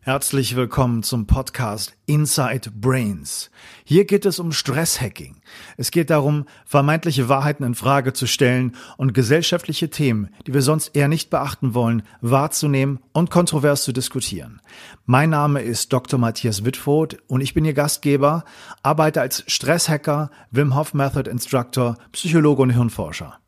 Herzlich willkommen zum Podcast Inside Brains. Hier geht es um Stresshacking. Es geht darum, vermeintliche Wahrheiten in Frage zu stellen und gesellschaftliche Themen, die wir sonst eher nicht beachten wollen, wahrzunehmen und kontrovers zu diskutieren. Mein Name ist Dr. Matthias Wittfurt und ich bin Ihr Gastgeber, arbeite als Stresshacker, Wim Hof Method Instructor, Psychologe und Hirnforscher.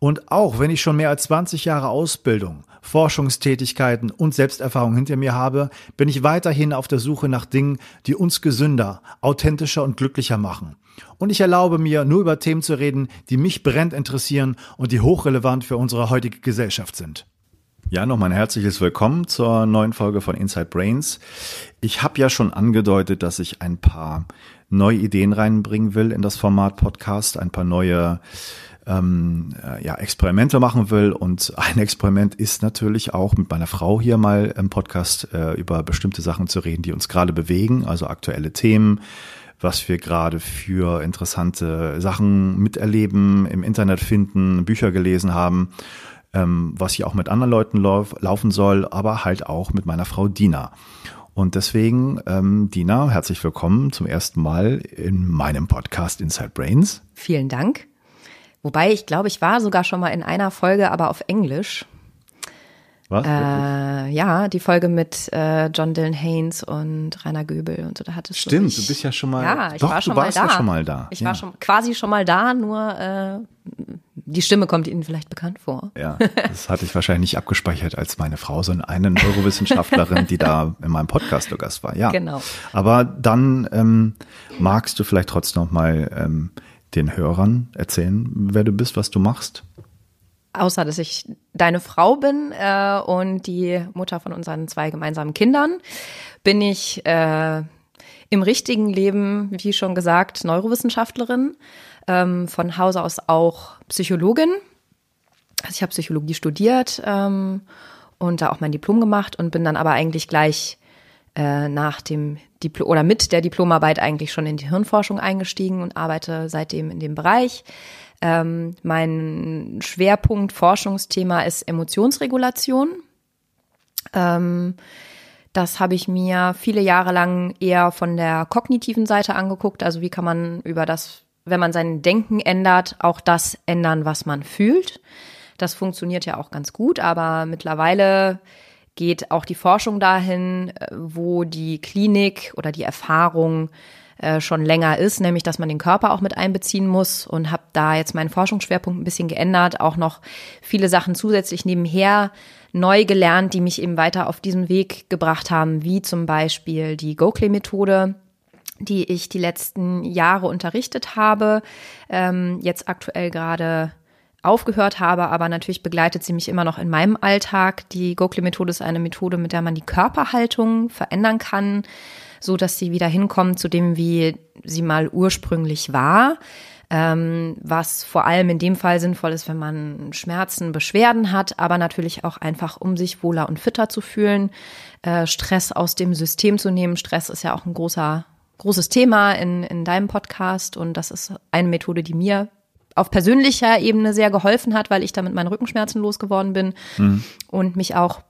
Und auch wenn ich schon mehr als 20 Jahre Ausbildung, Forschungstätigkeiten und Selbsterfahrung hinter mir habe, bin ich weiterhin auf der Suche nach Dingen, die uns gesünder, authentischer und glücklicher machen. Und ich erlaube mir, nur über Themen zu reden, die mich brennend interessieren und die hochrelevant für unsere heutige Gesellschaft sind. Ja, nochmal ein herzliches Willkommen zur neuen Folge von Inside Brains. Ich habe ja schon angedeutet, dass ich ein paar neue Ideen reinbringen will in das Format Podcast, ein paar neue ähm, äh, ja, Experimente machen will. Und ein Experiment ist natürlich auch mit meiner Frau hier mal im Podcast äh, über bestimmte Sachen zu reden, die uns gerade bewegen, also aktuelle Themen, was wir gerade für interessante Sachen miterleben, im Internet finden, Bücher gelesen haben, ähm, was hier auch mit anderen Leuten lauf, laufen soll, aber halt auch mit meiner Frau Dina. Und deswegen, ähm, Dina, herzlich willkommen zum ersten Mal in meinem Podcast Inside Brains. Vielen Dank. Wobei ich glaube, ich war sogar schon mal in einer Folge, aber auf Englisch. Was? Äh, ja, die Folge mit äh, John Dylan Haynes und Rainer Göbel und so. Da hattest Stimmt, du, mich, du bist ja schon mal. Ja, ich doch, war schon du warst mal da. Ja schon mal da. Ich ja. war schon quasi schon mal da, nur äh, die Stimme kommt Ihnen vielleicht bekannt vor. Ja, das hatte ich wahrscheinlich nicht abgespeichert als meine Frau, sondern eine Neurowissenschaftlerin, die da in meinem Podcast zu Gast war. Ja, genau. Aber dann ähm, magst du vielleicht trotzdem noch mal ähm, den Hörern erzählen, wer du bist, was du machst? Außer dass ich deine Frau bin äh, und die Mutter von unseren zwei gemeinsamen Kindern, bin ich äh, im richtigen Leben, wie schon gesagt, Neurowissenschaftlerin, ähm, von Hause aus auch Psychologin. Also ich habe Psychologie studiert ähm, und da auch mein Diplom gemacht und bin dann aber eigentlich gleich äh, nach dem Diplom oder mit der Diplomarbeit eigentlich schon in die Hirnforschung eingestiegen und arbeite seitdem in dem Bereich. Ähm, mein Schwerpunkt Forschungsthema ist Emotionsregulation. Ähm, das habe ich mir viele Jahre lang eher von der kognitiven Seite angeguckt. Also wie kann man über das, wenn man sein Denken ändert, auch das ändern, was man fühlt. Das funktioniert ja auch ganz gut, aber mittlerweile geht auch die Forschung dahin, äh, wo die Klinik oder die Erfahrung äh, schon länger ist, nämlich dass man den Körper auch mit einbeziehen muss und habe da jetzt meinen Forschungsschwerpunkt ein bisschen geändert, auch noch viele Sachen zusätzlich nebenher neu gelernt, die mich eben weiter auf diesen Weg gebracht haben, wie zum Beispiel die Gokle-Methode, die ich die letzten Jahre unterrichtet habe, ähm, jetzt aktuell gerade aufgehört habe, aber natürlich begleitet sie mich immer noch in meinem Alltag. Die Gokle-Methode ist eine Methode, mit der man die Körperhaltung verändern kann, so dass sie wieder hinkommt zu dem, wie sie mal ursprünglich war. Ähm, was vor allem in dem Fall sinnvoll ist, wenn man Schmerzen, Beschwerden hat, aber natürlich auch einfach, um sich wohler und fitter zu fühlen, äh, Stress aus dem System zu nehmen. Stress ist ja auch ein großer großes Thema in, in deinem Podcast und das ist eine Methode, die mir auf persönlicher Ebene sehr geholfen hat, weil ich damit meine Rückenschmerzen losgeworden bin mhm. und mich auch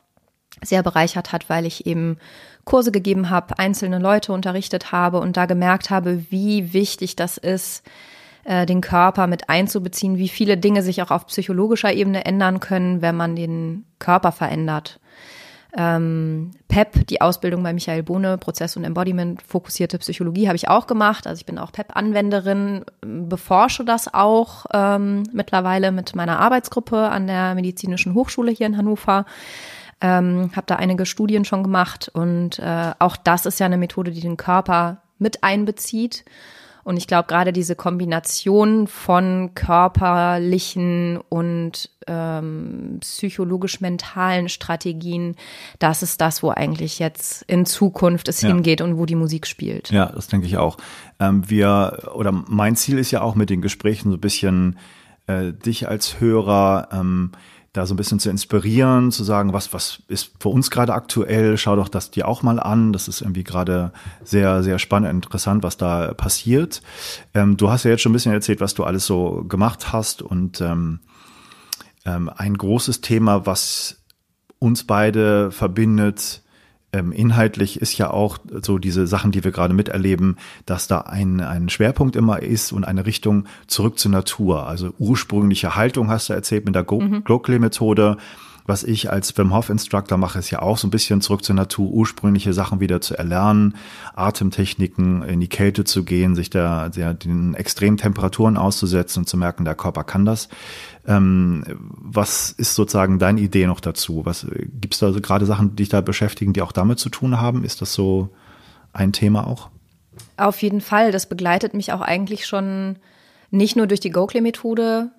sehr bereichert hat, weil ich eben Kurse gegeben habe, einzelne Leute unterrichtet habe und da gemerkt habe, wie wichtig das ist, äh, den Körper mit einzubeziehen, wie viele Dinge sich auch auf psychologischer Ebene ändern können, wenn man den Körper verändert. Ähm, PEP, die Ausbildung bei Michael Bohne, Prozess- und Embodiment, fokussierte Psychologie habe ich auch gemacht. Also ich bin auch PEP-Anwenderin, beforsche das auch ähm, mittlerweile mit meiner Arbeitsgruppe an der Medizinischen Hochschule hier in Hannover. Ähm, habe da einige Studien schon gemacht und äh, auch das ist ja eine Methode, die den Körper mit einbezieht und ich glaube, gerade diese Kombination von körperlichen und ähm, psychologisch-mentalen Strategien, das ist das, wo eigentlich jetzt in Zukunft es ja. hingeht und wo die Musik spielt. Ja, das denke ich auch. Ähm, wir, oder mein Ziel ist ja auch mit den Gesprächen so ein bisschen äh, dich als Hörer ähm, da so ein bisschen zu inspirieren, zu sagen, was, was ist für uns gerade aktuell, schau doch das dir auch mal an. Das ist irgendwie gerade sehr, sehr spannend, interessant, was da passiert. Ähm, du hast ja jetzt schon ein bisschen erzählt, was du alles so gemacht hast und ähm, ähm, ein großes Thema, was uns beide verbindet, inhaltlich ist ja auch so diese Sachen, die wir gerade miterleben, dass da ein, ein Schwerpunkt immer ist und eine Richtung zurück zur Natur. Also ursprüngliche Haltung hast du erzählt mit der mhm. Glockley-Methode. Was ich als Wim Hof Instructor mache, ist ja auch so ein bisschen zurück zur Natur, ursprüngliche Sachen wieder zu erlernen, Atemtechniken in die Kälte zu gehen, sich da der, den extremen Temperaturen auszusetzen und zu merken, der Körper kann das. Ähm, was ist sozusagen deine Idee noch dazu? Was gibt es da also gerade Sachen, die dich da beschäftigen, die auch damit zu tun haben? Ist das so ein Thema auch? Auf jeden Fall. Das begleitet mich auch eigentlich schon nicht nur durch die Gokley-Methode,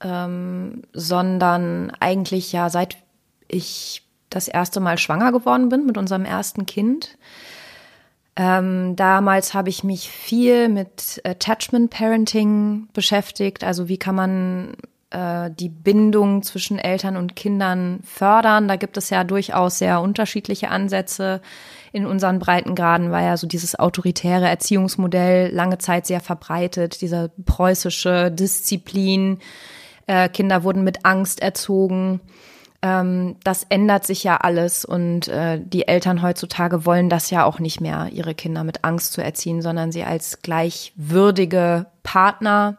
ähm, sondern eigentlich ja seit ich das erste Mal schwanger geworden bin mit unserem ersten Kind. Ähm, damals habe ich mich viel mit Attachment Parenting beschäftigt. Also wie kann man äh, die Bindung zwischen Eltern und Kindern fördern? Da gibt es ja durchaus sehr unterschiedliche Ansätze. In unseren Breitengraden war ja so dieses autoritäre Erziehungsmodell lange Zeit sehr verbreitet, dieser preußische Disziplin äh, Kinder wurden mit Angst erzogen. Ähm, das ändert sich ja alles und äh, die Eltern heutzutage wollen das ja auch nicht mehr, ihre Kinder mit Angst zu erziehen, sondern sie als gleichwürdige Partner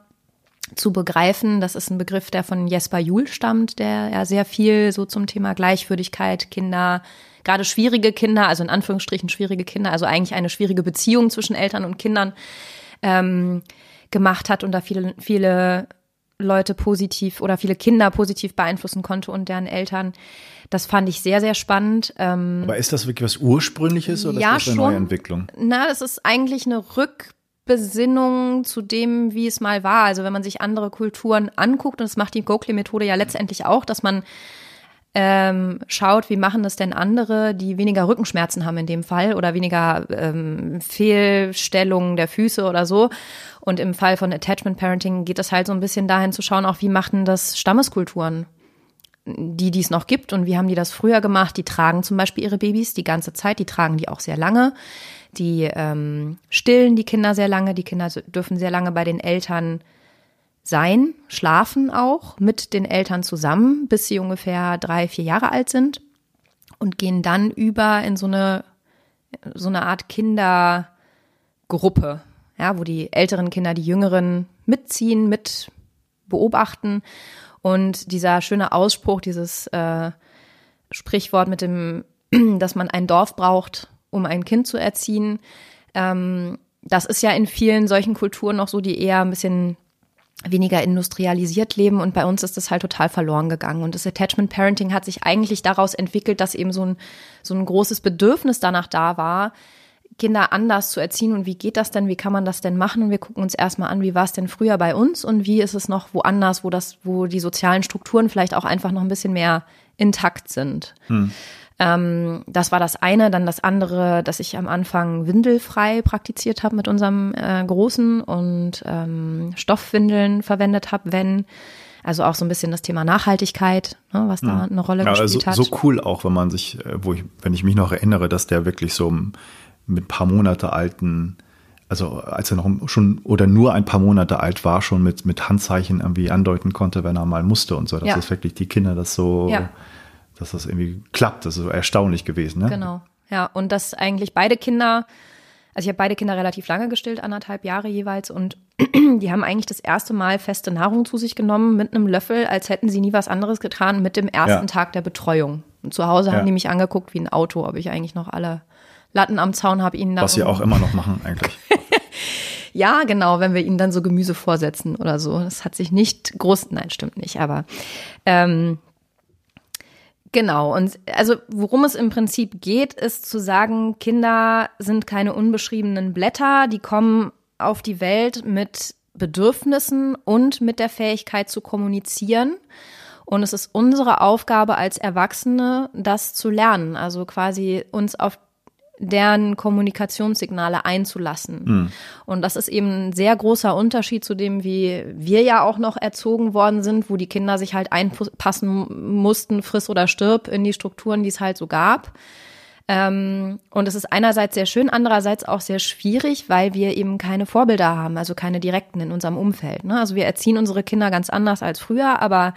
zu begreifen. Das ist ein Begriff, der von Jesper Juhl stammt, der ja sehr viel so zum Thema Gleichwürdigkeit, Kinder, gerade schwierige Kinder, also in Anführungsstrichen schwierige Kinder, also eigentlich eine schwierige Beziehung zwischen Eltern und Kindern ähm, gemacht hat und da viele, viele Leute positiv oder viele Kinder positiv beeinflussen konnte und deren Eltern. Das fand ich sehr, sehr spannend. Ähm, Aber ist das wirklich was Ursprüngliches oder ja, ist das eine neue Entwicklung? Na, das ist eigentlich eine Rückbesinnung zu dem, wie es mal war. Also wenn man sich andere Kulturen anguckt, und das macht die Gokley-Methode ja letztendlich auch, dass man ähm, schaut, wie machen das denn andere, die weniger Rückenschmerzen haben in dem Fall oder weniger ähm, Fehlstellungen der Füße oder so. Und im Fall von Attachment Parenting geht es halt so ein bisschen dahin zu schauen, auch wie machen das Stammeskulturen, die die es noch gibt und wie haben die das früher gemacht. Die tragen zum Beispiel ihre Babys die ganze Zeit, die tragen die auch sehr lange. Die ähm, stillen die Kinder sehr lange, die Kinder dürfen sehr lange bei den Eltern sein, schlafen auch mit den Eltern zusammen, bis sie ungefähr drei, vier Jahre alt sind und gehen dann über in so eine, so eine Art Kindergruppe, ja, wo die älteren Kinder die jüngeren mitziehen, mit beobachten. Und dieser schöne Ausspruch, dieses äh, Sprichwort mit dem, dass man ein Dorf braucht, um ein Kind zu erziehen, ähm, das ist ja in vielen solchen Kulturen noch so, die eher ein bisschen weniger industrialisiert leben und bei uns ist das halt total verloren gegangen. Und das Attachment Parenting hat sich eigentlich daraus entwickelt, dass eben so ein, so ein großes Bedürfnis danach da war, Kinder anders zu erziehen und wie geht das denn, wie kann man das denn machen? Und wir gucken uns erstmal an, wie war es denn früher bei uns und wie ist es noch woanders, wo das, wo die sozialen Strukturen vielleicht auch einfach noch ein bisschen mehr intakt sind. Hm. Ähm, das war das eine. Dann das andere, dass ich am Anfang windelfrei praktiziert habe mit unserem äh, Großen und ähm, Stoffwindeln verwendet habe, wenn. Also auch so ein bisschen das Thema Nachhaltigkeit, ne, was da mhm. eine Rolle ja, gespielt also, hat. So cool auch, wenn man sich, äh, wo ich, wenn ich mich noch erinnere, dass der wirklich so mit ein paar Monate alten, also als er noch schon oder nur ein paar Monate alt war, schon mit, mit Handzeichen irgendwie andeuten konnte, wenn er mal musste und so. Dass ja. das wirklich die Kinder das so ja dass das irgendwie klappt. Das ist so erstaunlich gewesen. Ne? Genau. Ja, und dass eigentlich beide Kinder, also ich habe beide Kinder relativ lange gestillt, anderthalb Jahre jeweils, und die haben eigentlich das erste Mal feste Nahrung zu sich genommen mit einem Löffel, als hätten sie nie was anderes getan, mit dem ersten ja. Tag der Betreuung. Und zu Hause ja. haben die mich angeguckt wie ein Auto, ob ich eigentlich noch alle Latten am Zaun habe, ihnen da. Was sie auch immer noch machen, eigentlich. ja, genau, wenn wir ihnen dann so Gemüse vorsetzen oder so. Das hat sich nicht groß, nein, stimmt nicht, aber ähm, Genau, und also worum es im Prinzip geht, ist zu sagen, Kinder sind keine unbeschriebenen Blätter, die kommen auf die Welt mit Bedürfnissen und mit der Fähigkeit zu kommunizieren. Und es ist unsere Aufgabe als Erwachsene, das zu lernen, also quasi uns auf deren Kommunikationssignale einzulassen. Mhm. Und das ist eben ein sehr großer Unterschied zu dem, wie wir ja auch noch erzogen worden sind, wo die Kinder sich halt einpassen mussten, friss oder stirb, in die Strukturen, die es halt so gab. Ähm, und es ist einerseits sehr schön, andererseits auch sehr schwierig, weil wir eben keine Vorbilder haben, also keine direkten in unserem Umfeld. Ne? Also wir erziehen unsere Kinder ganz anders als früher, aber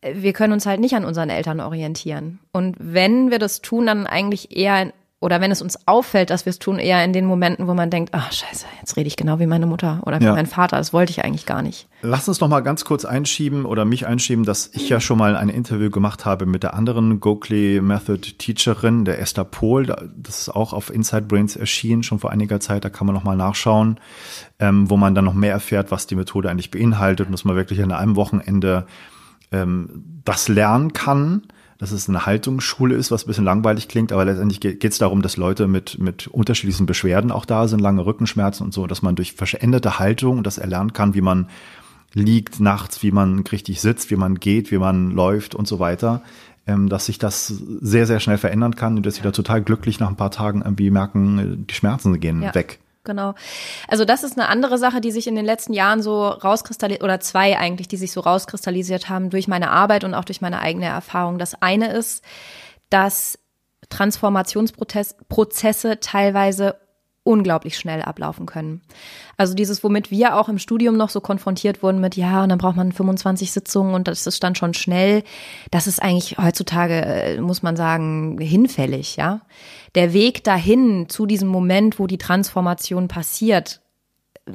wir können uns halt nicht an unseren Eltern orientieren. Und wenn wir das tun, dann eigentlich eher oder wenn es uns auffällt, dass wir es tun, eher in den Momenten, wo man denkt, ach scheiße, jetzt rede ich genau wie meine Mutter oder wie ja. mein Vater, das wollte ich eigentlich gar nicht. Lass uns noch mal ganz kurz einschieben oder mich einschieben, dass ich ja schon mal ein Interview gemacht habe mit der anderen Gokley Method Teacherin, der Esther Pohl. Das ist auch auf Inside Brains erschienen, schon vor einiger Zeit, da kann man noch mal nachschauen, ähm, wo man dann noch mehr erfährt, was die Methode eigentlich beinhaltet und dass man wirklich an einem Wochenende ähm, das lernen kann dass es eine Haltungsschule ist, was ein bisschen langweilig klingt, aber letztendlich geht es darum, dass Leute mit, mit unterschiedlichen Beschwerden auch da sind, lange Rückenschmerzen und so, dass man durch veränderte Haltung das erlernen kann, wie man liegt nachts, wie man richtig sitzt, wie man geht, wie man läuft und so weiter, ähm, dass sich das sehr, sehr schnell verändern kann und dass sie da total glücklich nach ein paar Tagen irgendwie merken, die Schmerzen gehen ja. weg. Genau. Also das ist eine andere Sache, die sich in den letzten Jahren so rauskristallisiert, oder zwei eigentlich, die sich so rauskristallisiert haben durch meine Arbeit und auch durch meine eigene Erfahrung. Das eine ist, dass Transformationsprozesse teilweise unglaublich schnell ablaufen können. Also dieses, womit wir auch im Studium noch so konfrontiert wurden mit, ja, und dann braucht man 25 Sitzungen und das ist dann schon schnell. Das ist eigentlich heutzutage, äh, muss man sagen, hinfällig, ja. Der Weg dahin zu diesem Moment, wo die Transformation passiert, äh,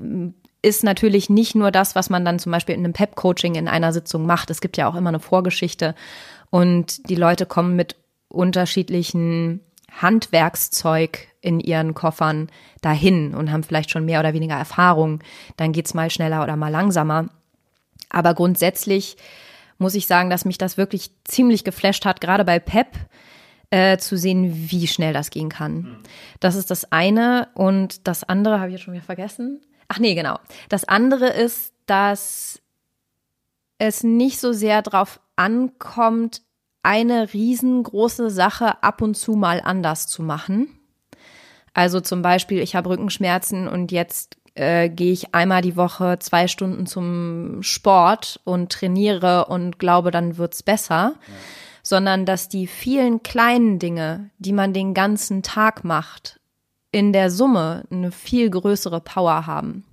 ist natürlich nicht nur das, was man dann zum Beispiel in einem PEP-Coaching in einer Sitzung macht. Es gibt ja auch immer eine Vorgeschichte und die Leute kommen mit unterschiedlichen Handwerkszeug in ihren Koffern dahin und haben vielleicht schon mehr oder weniger Erfahrung. Dann geht's mal schneller oder mal langsamer. Aber grundsätzlich muss ich sagen, dass mich das wirklich ziemlich geflasht hat, gerade bei Pep, äh, zu sehen, wie schnell das gehen kann. Das ist das eine. Und das andere habe ich jetzt schon wieder vergessen. Ach nee, genau. Das andere ist, dass es nicht so sehr darauf ankommt, eine riesengroße Sache ab und zu mal anders zu machen. Also zum Beispiel, ich habe Rückenschmerzen und jetzt äh, gehe ich einmal die Woche zwei Stunden zum Sport und trainiere und glaube, dann wird's besser. Ja. Sondern dass die vielen kleinen Dinge, die man den ganzen Tag macht, in der Summe eine viel größere Power haben.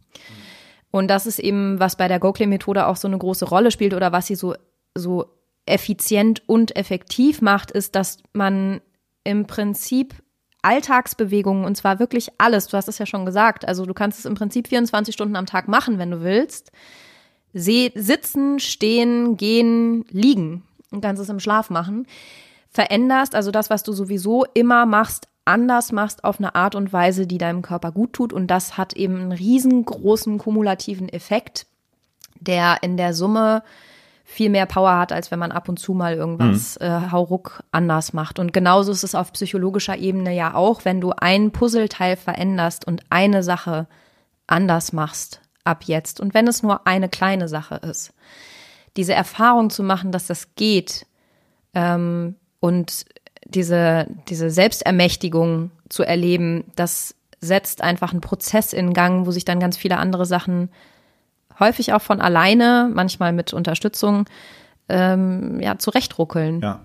Und das ist eben, was bei der Gokle-Methode auch so eine große Rolle spielt oder was sie so, so effizient und effektiv macht, ist, dass man im Prinzip Alltagsbewegungen und zwar wirklich alles, du hast es ja schon gesagt, also du kannst es im Prinzip 24 Stunden am Tag machen, wenn du willst. Se sitzen, stehen, gehen, liegen und kannst es im Schlaf machen. Veränderst also das, was du sowieso immer machst, anders machst auf eine Art und Weise, die deinem Körper gut tut und das hat eben einen riesengroßen kumulativen Effekt, der in der Summe viel mehr Power hat, als wenn man ab und zu mal irgendwas mhm. äh, hauruck anders macht. Und genauso ist es auf psychologischer Ebene ja auch, wenn du ein Puzzleteil veränderst und eine Sache anders machst ab jetzt. Und wenn es nur eine kleine Sache ist. Diese Erfahrung zu machen, dass das geht ähm, und diese, diese Selbstermächtigung zu erleben, das setzt einfach einen Prozess in Gang, wo sich dann ganz viele andere Sachen häufig auch von alleine, manchmal mit Unterstützung, ähm, ja, zurechtruckeln. Ja.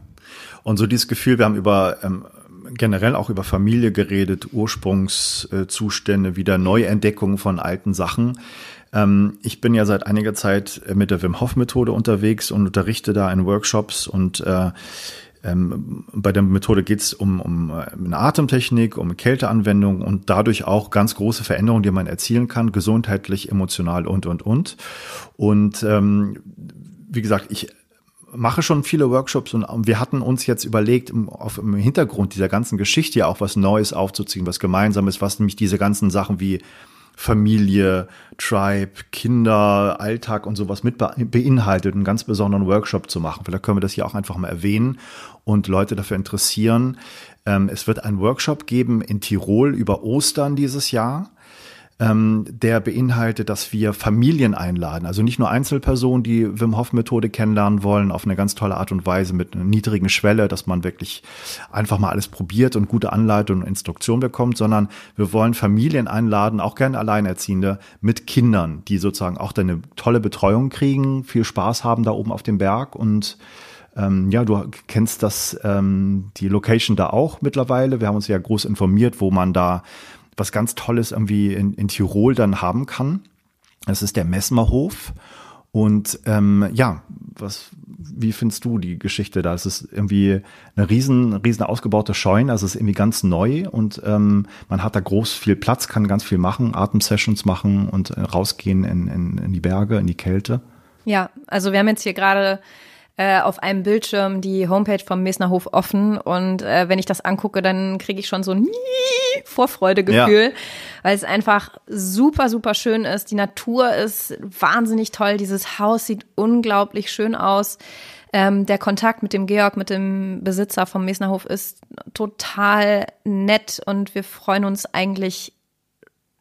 Und so dieses Gefühl, wir haben über ähm, generell auch über Familie geredet, Ursprungszustände, wieder Neuentdeckung von alten Sachen. Ähm, ich bin ja seit einiger Zeit mit der Wim Hof Methode unterwegs und unterrichte da in Workshops und äh, ähm, bei der Methode geht es um, um äh, eine Atemtechnik, um Kälteanwendung und dadurch auch ganz große Veränderungen, die man erzielen kann, gesundheitlich, emotional und, und, und. Und ähm, wie gesagt, ich mache schon viele Workshops und wir hatten uns jetzt überlegt, auf, im Hintergrund dieser ganzen Geschichte ja auch was Neues aufzuziehen, was Gemeinsames, was nämlich diese ganzen Sachen wie Familie, Tribe, Kinder, Alltag und sowas mit beinhaltet, einen ganz besonderen Workshop zu machen. Vielleicht können wir das hier auch einfach mal erwähnen und Leute dafür interessieren. Ähm, es wird einen Workshop geben in Tirol über Ostern dieses Jahr ähm, der beinhaltet, dass wir Familien einladen. Also nicht nur Einzelpersonen, die Wim Hof Methode kennenlernen wollen, auf eine ganz tolle Art und Weise mit einer niedrigen Schwelle, dass man wirklich einfach mal alles probiert und gute Anleitung und Instruktion bekommt, sondern wir wollen Familien einladen, auch gerne Alleinerziehende mit Kindern, die sozusagen auch eine tolle Betreuung kriegen, viel Spaß haben da oben auf dem Berg und ähm, ja, du kennst das, ähm, die Location da auch mittlerweile. Wir haben uns ja groß informiert, wo man da was ganz Tolles irgendwie in, in Tirol dann haben kann. Das ist der Messmerhof. Und ähm, ja, was, wie findest du die Geschichte da? Es ist irgendwie eine riesen, riesen ausgebaute Scheune, also es ist irgendwie ganz neu und ähm, man hat da groß viel Platz, kann ganz viel machen, Atemsessions machen und äh, rausgehen in, in, in die Berge, in die Kälte. Ja, also wir haben jetzt hier gerade äh, auf einem Bildschirm die Homepage vom Mesner Hof offen und äh, wenn ich das angucke, dann kriege ich schon so ein Vorfreudegefühl, ja. weil es einfach super, super schön ist. Die Natur ist wahnsinnig toll. Dieses Haus sieht unglaublich schön aus. Ähm, der Kontakt mit dem Georg, mit dem Besitzer vom Mesner Hof ist total nett und wir freuen uns eigentlich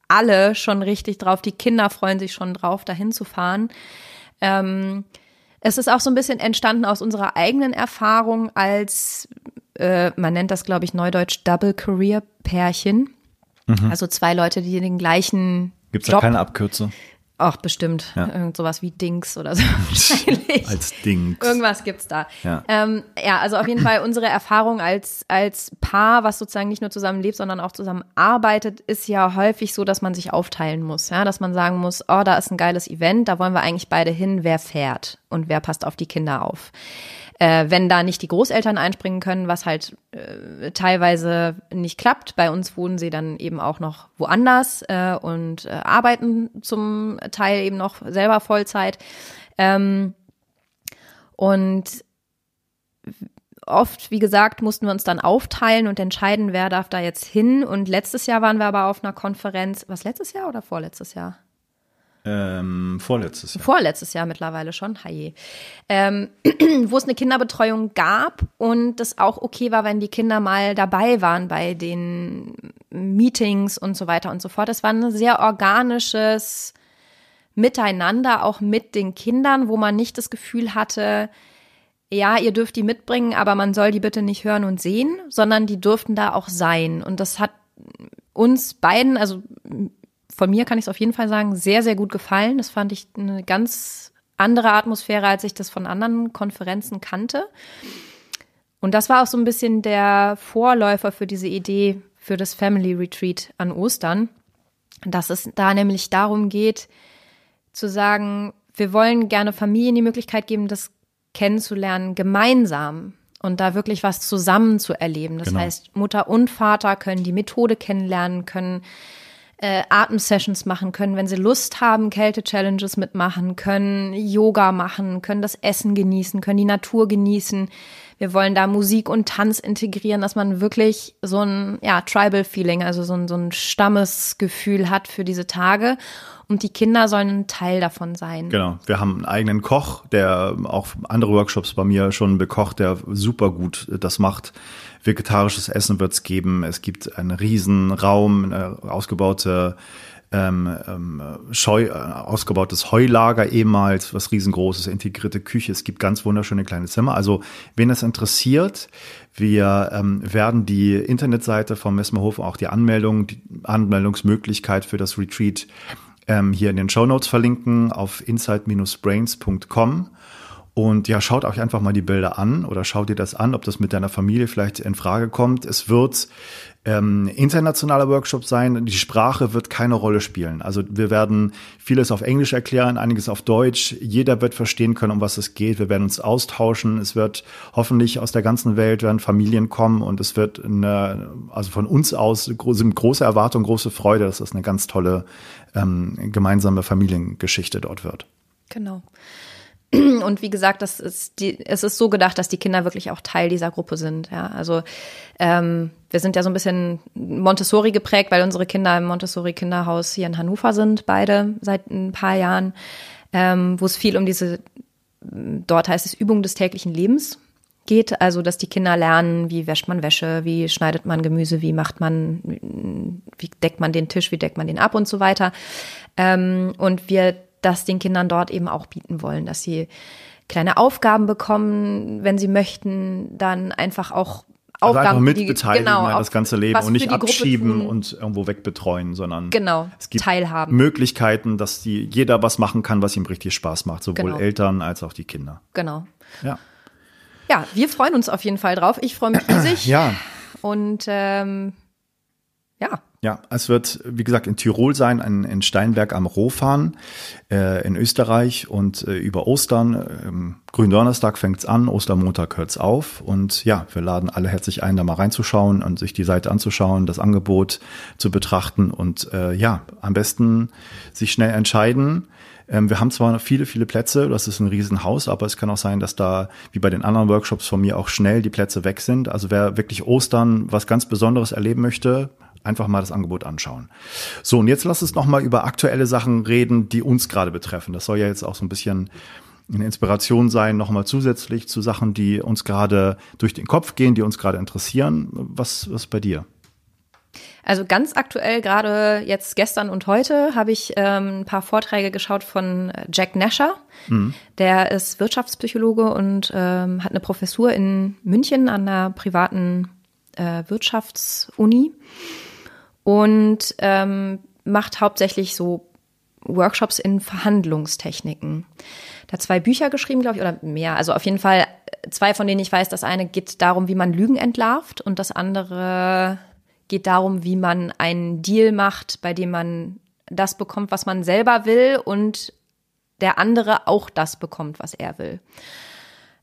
alle schon richtig drauf. Die Kinder freuen sich schon drauf, dahin zu fahren. Ähm, es ist auch so ein bisschen entstanden aus unserer eigenen Erfahrung als, äh, man nennt das, glaube ich, neudeutsch Double Career Pärchen. Mhm. Also zwei Leute, die den gleichen. Gibt es da keine Abkürzung? Ach, bestimmt. Ja. Irgend sowas wie Dings oder so wahrscheinlich. als Dings. Irgendwas gibt's da. Ja. Ähm, ja, also auf jeden Fall unsere Erfahrung als, als Paar, was sozusagen nicht nur zusammen lebt, sondern auch zusammen arbeitet, ist ja häufig so, dass man sich aufteilen muss. Ja, dass man sagen muss, oh, da ist ein geiles Event, da wollen wir eigentlich beide hin, wer fährt und wer passt auf die Kinder auf. Äh, wenn da nicht die Großeltern einspringen können, was halt äh, teilweise nicht klappt. Bei uns wohnen sie dann eben auch noch woanders äh, und äh, arbeiten zum Teil eben noch selber Vollzeit. Ähm, und oft, wie gesagt, mussten wir uns dann aufteilen und entscheiden, wer darf da jetzt hin. Und letztes Jahr waren wir aber auf einer Konferenz, was letztes Jahr oder vorletztes Jahr? Ähm, vorletztes Jahr. Vorletztes Jahr mittlerweile schon, hi. Ähm, wo es eine Kinderbetreuung gab und das auch okay war, wenn die Kinder mal dabei waren bei den Meetings und so weiter und so fort. Es war ein sehr organisches Miteinander, auch mit den Kindern, wo man nicht das Gefühl hatte, ja, ihr dürft die mitbringen, aber man soll die bitte nicht hören und sehen, sondern die durften da auch sein. Und das hat uns beiden, also von mir kann ich es auf jeden Fall sagen, sehr, sehr gut gefallen. Das fand ich eine ganz andere Atmosphäre, als ich das von anderen Konferenzen kannte. Und das war auch so ein bisschen der Vorläufer für diese Idee für das Family Retreat an Ostern, dass es da nämlich darum geht, zu sagen, wir wollen gerne Familien die Möglichkeit geben, das kennenzulernen, gemeinsam und da wirklich was zusammen zu erleben. Das genau. heißt, Mutter und Vater können die Methode kennenlernen, können äh, Atemsessions machen können, wenn sie Lust haben, Kälte-Challenges mitmachen, können Yoga machen, können das Essen genießen, können die Natur genießen. Wir wollen da Musik und Tanz integrieren, dass man wirklich so ein ja, Tribal-Feeling, also so ein, so ein Stammesgefühl hat für diese Tage. Und die Kinder sollen ein Teil davon sein. Genau. Wir haben einen eigenen Koch, der auch andere Workshops bei mir schon bekocht, der super gut das macht. Vegetarisches Essen wird es geben. Es gibt einen riesen Raum, eine ausgebaute ähm, ähm, Scheu, äh, ausgebautes Heulager ehemals, was riesengroßes, integrierte Küche. Es gibt ganz wunderschöne kleine Zimmer. Also, wen das interessiert, wir ähm, werden die Internetseite vom Messmerhof, auch die Anmeldung, die Anmeldungsmöglichkeit für das Retreat ähm, hier in den Show Notes verlinken auf insight-brains.com. Und ja, schaut euch einfach mal die Bilder an oder schaut dir das an, ob das mit deiner Familie vielleicht in Frage kommt. Es wird ähm, internationaler Workshop sein. Die Sprache wird keine Rolle spielen. Also wir werden vieles auf Englisch erklären, einiges auf Deutsch. Jeder wird verstehen können, um was es geht. Wir werden uns austauschen. Es wird hoffentlich aus der ganzen Welt werden Familien kommen und es wird eine, also von uns aus große, große Erwartung, große Freude, dass das eine ganz tolle ähm, gemeinsame Familiengeschichte dort wird. Genau. Und wie gesagt, das ist die, es ist so gedacht, dass die Kinder wirklich auch Teil dieser Gruppe sind. Ja, also ähm, wir sind ja so ein bisschen Montessori geprägt, weil unsere Kinder im Montessori Kinderhaus hier in Hannover sind, beide seit ein paar Jahren, ähm, wo es viel um diese, dort heißt es Übung des täglichen Lebens geht, also dass die Kinder lernen, wie wäscht man Wäsche, wie schneidet man Gemüse, wie macht man, wie deckt man den Tisch, wie deckt man den ab und so weiter. Ähm, und wir das den Kindern dort eben auch bieten wollen, dass sie kleine Aufgaben bekommen, wenn sie möchten, dann einfach auch also Aufgaben, einfach mitbeteiligen genau, an das ganze Leben und nicht abschieben und irgendwo wegbetreuen, sondern genau, es gibt teilhaben. Möglichkeiten, dass die, jeder was machen kann, was ihm richtig Spaß macht, sowohl genau. Eltern als auch die Kinder. Genau. Ja. Ja, wir freuen uns auf jeden Fall drauf. Ich freue mich riesig. ja. Und ähm, ja, Ja, es wird, wie gesagt, in Tirol sein, in, in Steinberg am Rohfahren, äh, in Österreich und äh, über Ostern. Ähm, Gründonnerstag fängt's an, Ostermontag hört's auf. Und ja, wir laden alle herzlich ein, da mal reinzuschauen und sich die Seite anzuschauen, das Angebot zu betrachten und äh, ja, am besten sich schnell entscheiden. Ähm, wir haben zwar viele, viele Plätze, das ist ein Riesenhaus, aber es kann auch sein, dass da, wie bei den anderen Workshops von mir, auch schnell die Plätze weg sind. Also wer wirklich Ostern was ganz Besonderes erleben möchte, einfach mal das Angebot anschauen. So, und jetzt lass uns noch mal über aktuelle Sachen reden, die uns gerade betreffen. Das soll ja jetzt auch so ein bisschen eine Inspiration sein, noch mal zusätzlich zu Sachen, die uns gerade durch den Kopf gehen, die uns gerade interessieren. Was, was bei dir? Also ganz aktuell, gerade jetzt gestern und heute, habe ich ähm, ein paar Vorträge geschaut von Jack Nasher. Mhm. Der ist Wirtschaftspsychologe und ähm, hat eine Professur in München an einer privaten äh, Wirtschaftsuni und ähm, macht hauptsächlich so Workshops in Verhandlungstechniken. Da hat zwei Bücher geschrieben, glaube ich, oder mehr. Also auf jeden Fall zwei, von denen ich weiß. Das eine geht darum, wie man Lügen entlarvt und das andere geht darum, wie man einen Deal macht, bei dem man das bekommt, was man selber will und der andere auch das bekommt, was er will.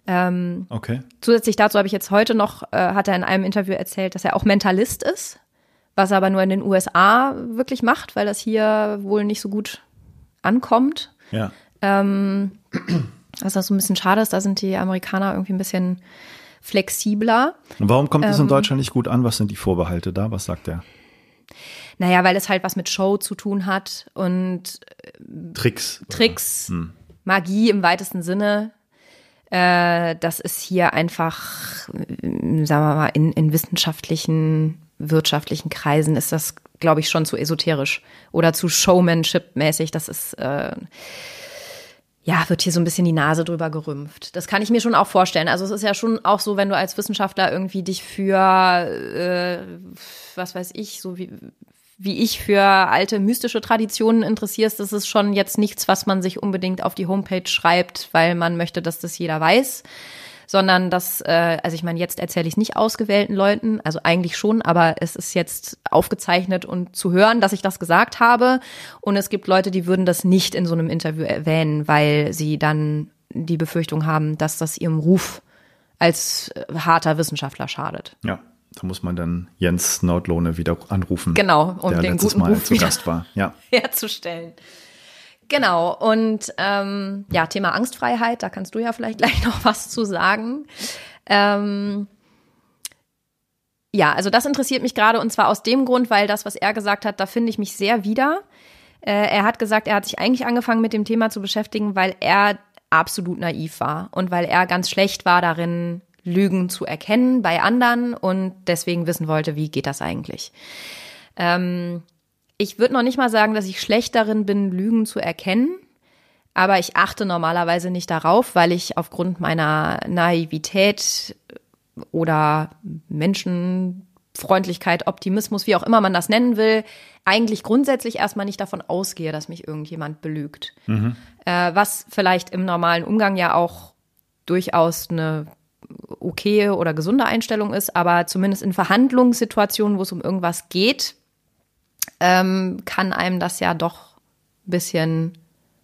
Ähm, okay. Zusätzlich dazu habe ich jetzt heute noch, äh, hat er in einem Interview erzählt, dass er auch Mentalist ist was er aber nur in den USA wirklich macht, weil das hier wohl nicht so gut ankommt. Ja. Ähm, was das so ein bisschen schade ist, da sind die Amerikaner irgendwie ein bisschen flexibler. Und warum kommt es ähm, in Deutschland nicht gut an? Was sind die Vorbehalte da? Was sagt er? Naja, weil es halt was mit Show zu tun hat und äh, Tricks. Tricks, hm. Magie im weitesten Sinne. Äh, das ist hier einfach, äh, sagen wir mal, in, in wissenschaftlichen wirtschaftlichen Kreisen ist das, glaube ich, schon zu esoterisch oder zu Showmanship-mäßig. Das ist, äh, ja, wird hier so ein bisschen die Nase drüber gerümpft. Das kann ich mir schon auch vorstellen. Also es ist ja schon auch so, wenn du als Wissenschaftler irgendwie dich für, äh, was weiß ich, so wie, wie ich für alte mystische Traditionen interessierst, das ist schon jetzt nichts, was man sich unbedingt auf die Homepage schreibt, weil man möchte, dass das jeder weiß sondern dass, äh, also ich meine, jetzt erzähle ich es nicht ausgewählten Leuten, also eigentlich schon, aber es ist jetzt aufgezeichnet und zu hören, dass ich das gesagt habe. Und es gibt Leute, die würden das nicht in so einem Interview erwähnen, weil sie dann die Befürchtung haben, dass das ihrem Ruf als äh, harter Wissenschaftler schadet. Ja. Da muss man dann Jens Nordlohne wieder anrufen. Genau, um der den letztes guten Mal Ruf zu Gast war. Ja. herzustellen. Genau, und ähm, ja, Thema Angstfreiheit, da kannst du ja vielleicht gleich noch was zu sagen. Ähm, ja, also das interessiert mich gerade und zwar aus dem Grund, weil das, was er gesagt hat, da finde ich mich sehr wieder. Äh, er hat gesagt, er hat sich eigentlich angefangen mit dem Thema zu beschäftigen, weil er absolut naiv war und weil er ganz schlecht war darin, Lügen zu erkennen bei anderen und deswegen wissen wollte, wie geht das eigentlich. Ähm, ich würde noch nicht mal sagen, dass ich schlecht darin bin, Lügen zu erkennen. Aber ich achte normalerweise nicht darauf, weil ich aufgrund meiner Naivität oder Menschenfreundlichkeit, Optimismus, wie auch immer man das nennen will, eigentlich grundsätzlich erstmal nicht davon ausgehe, dass mich irgendjemand belügt. Mhm. Äh, was vielleicht im normalen Umgang ja auch durchaus eine okay oder gesunde Einstellung ist, aber zumindest in Verhandlungssituationen, wo es um irgendwas geht, ähm, kann einem das ja doch ein bisschen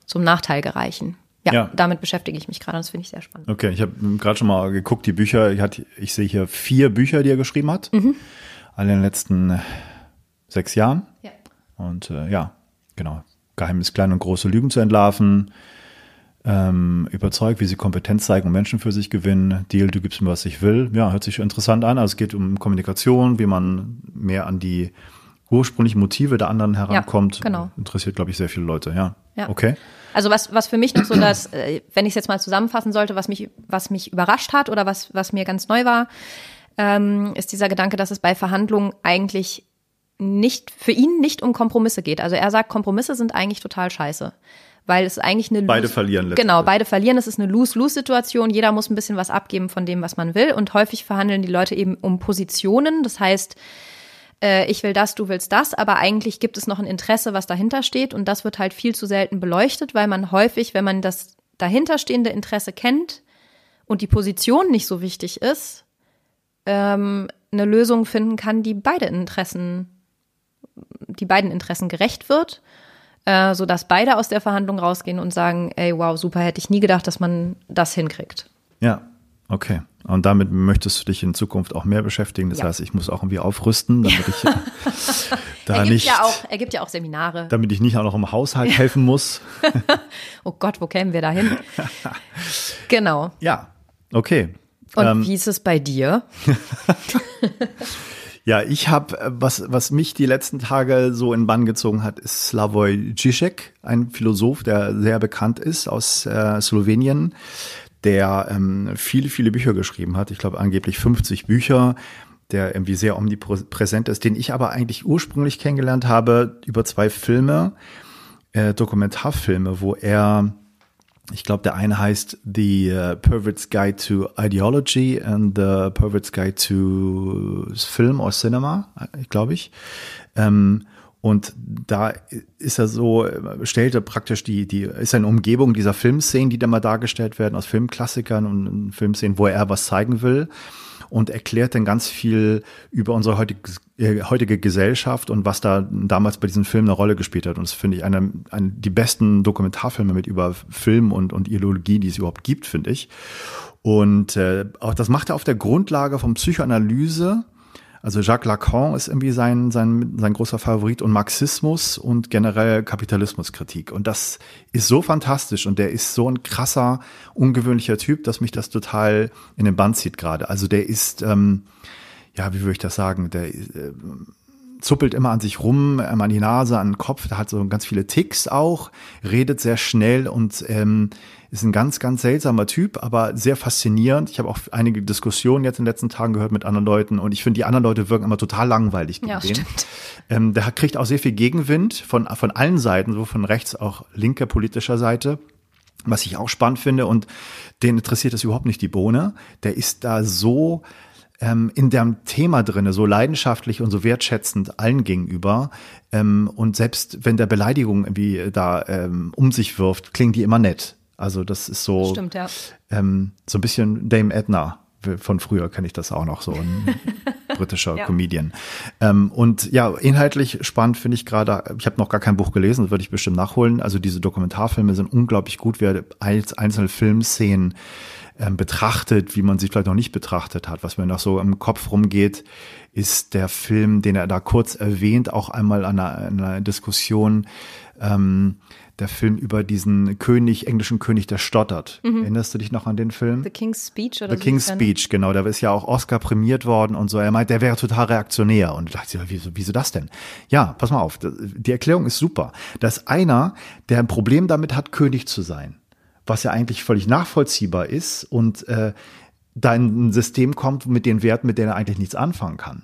zum Nachteil gereichen. Ja, ja. damit beschäftige ich mich gerade und das finde ich sehr spannend. Okay, ich habe gerade schon mal geguckt, die Bücher, ich, hat, ich sehe hier vier Bücher, die er geschrieben hat. Mhm. Alle in den letzten sechs Jahren. Ja. Und äh, ja, genau. Geheimnis, kleine und große Lügen zu entlarven. Ähm, überzeugt, wie sie Kompetenz zeigen und Menschen für sich gewinnen. Deal, du gibst mir, was ich will. Ja, hört sich interessant an. Also es geht um Kommunikation, wie man mehr an die ursprünglichen Motive der anderen herankommt, ja, genau. interessiert, glaube ich, sehr viele Leute. Ja. ja. Okay. Also was, was für mich noch so das, äh, wenn ich es jetzt mal zusammenfassen sollte, was mich, was mich überrascht hat oder was, was mir ganz neu war, ähm, ist dieser Gedanke, dass es bei Verhandlungen eigentlich nicht, für ihn nicht um Kompromisse geht. Also er sagt, Kompromisse sind eigentlich total scheiße. Weil es eigentlich eine Beide verlieren Genau, beide verlieren. Es ist eine Lose-Lose-Situation. Jeder muss ein bisschen was abgeben von dem, was man will. Und häufig verhandeln die Leute eben um Positionen. Das heißt, äh, ich will das, du willst das, aber eigentlich gibt es noch ein Interesse, was dahinter steht und das wird halt viel zu selten beleuchtet, weil man häufig, wenn man das dahinterstehende Interesse kennt und die Position nicht so wichtig ist, ähm, eine Lösung finden kann, die beide Interessen die beiden Interessen gerecht wird, äh, sodass beide aus der Verhandlung rausgehen und sagen, ey, wow, super, hätte ich nie gedacht, dass man das hinkriegt. Ja, okay. Und damit möchtest du dich in Zukunft auch mehr beschäftigen. Das ja. heißt, ich muss auch irgendwie aufrüsten, damit ich da er nicht. Ja auch, er gibt ja auch Seminare. Damit ich nicht auch noch im Haushalt helfen muss. oh Gott, wo kämen wir da hin? genau. Ja, okay. Und ähm, wie ist es bei dir? ja, ich habe, äh, was, was mich die letzten Tage so in Bann gezogen hat, ist Slavoj Žižek, ein Philosoph, der sehr bekannt ist aus äh, Slowenien, der ähm, viele, viele Bücher geschrieben hat. Ich glaube angeblich 50 Bücher, der irgendwie sehr omnipräsent ist, den ich aber eigentlich ursprünglich kennengelernt habe über zwei Filme, äh, Dokumentarfilme, wo er ich glaube, der eine heißt The uh, Pervert's Guide to Ideology and The Pervert's Guide to Film or Cinema, glaube ich. Ähm, und da ist er so, stellt er praktisch die, die, ist eine Umgebung dieser Filmszenen, die da mal dargestellt werden aus Filmklassikern und Filmszenen, wo er was zeigen will und erklärt dann ganz viel über unsere heutige, äh, heutige Gesellschaft und was da damals bei diesem Film eine Rolle gespielt hat. Und das finde ich eine, eine, die besten Dokumentarfilme mit über Film und, und Ideologie, die es überhaupt gibt, finde ich. Und äh, auch das macht er auf der Grundlage von Psychoanalyse also Jacques Lacan ist irgendwie sein, sein, sein großer Favorit und Marxismus und generell Kapitalismuskritik. Und das ist so fantastisch und der ist so ein krasser, ungewöhnlicher Typ, dass mich das total in den Band zieht gerade. Also der ist, ähm, ja, wie würde ich das sagen, der äh, zuppelt immer an sich rum, ähm, an die Nase, an den Kopf, der hat so ganz viele Ticks auch, redet sehr schnell und ähm, ist ein ganz, ganz seltsamer Typ, aber sehr faszinierend. Ich habe auch einige Diskussionen jetzt in den letzten Tagen gehört mit anderen Leuten und ich finde, die anderen Leute wirken immer total langweilig gegen ja, den. Stimmt. Ähm, der kriegt auch sehr viel Gegenwind von, von allen Seiten, so von rechts, auch linker politischer Seite was ich auch spannend finde und den interessiert das überhaupt nicht die Bohne. Der ist da so ähm, in dem Thema drinne, so leidenschaftlich und so wertschätzend allen gegenüber. Ähm, und selbst wenn der Beleidigung irgendwie da ähm, um sich wirft, klingen die immer nett. Also das ist so, Stimmt, ja. ähm, so ein bisschen Dame Edna. Von früher kenne ich das auch noch, so ein britischer ja. Comedian. Ähm, und ja, inhaltlich spannend finde ich gerade, ich habe noch gar kein Buch gelesen, das würde ich bestimmt nachholen. Also diese Dokumentarfilme sind unglaublich gut, wer als einzelne Filmszenen ähm, betrachtet, wie man sie vielleicht noch nicht betrachtet hat. Was mir noch so im Kopf rumgeht, ist der Film, den er da kurz erwähnt, auch einmal an einer, einer Diskussion, ähm, der Film über diesen König, englischen König, der stottert. Mhm. Erinnerst du dich noch an den Film? The King's Speech oder The so King's Speech, genau. Der ist ja auch Oscar prämiert worden und so. Er meint, der wäre total reaktionär. Und ich dachte, wieso, wieso das denn? Ja, pass mal auf. Die Erklärung ist super. Da ist einer, der ein Problem damit hat, König zu sein. Was ja eigentlich völlig nachvollziehbar ist und äh, da in ein System kommt mit den Werten, mit denen er eigentlich nichts anfangen kann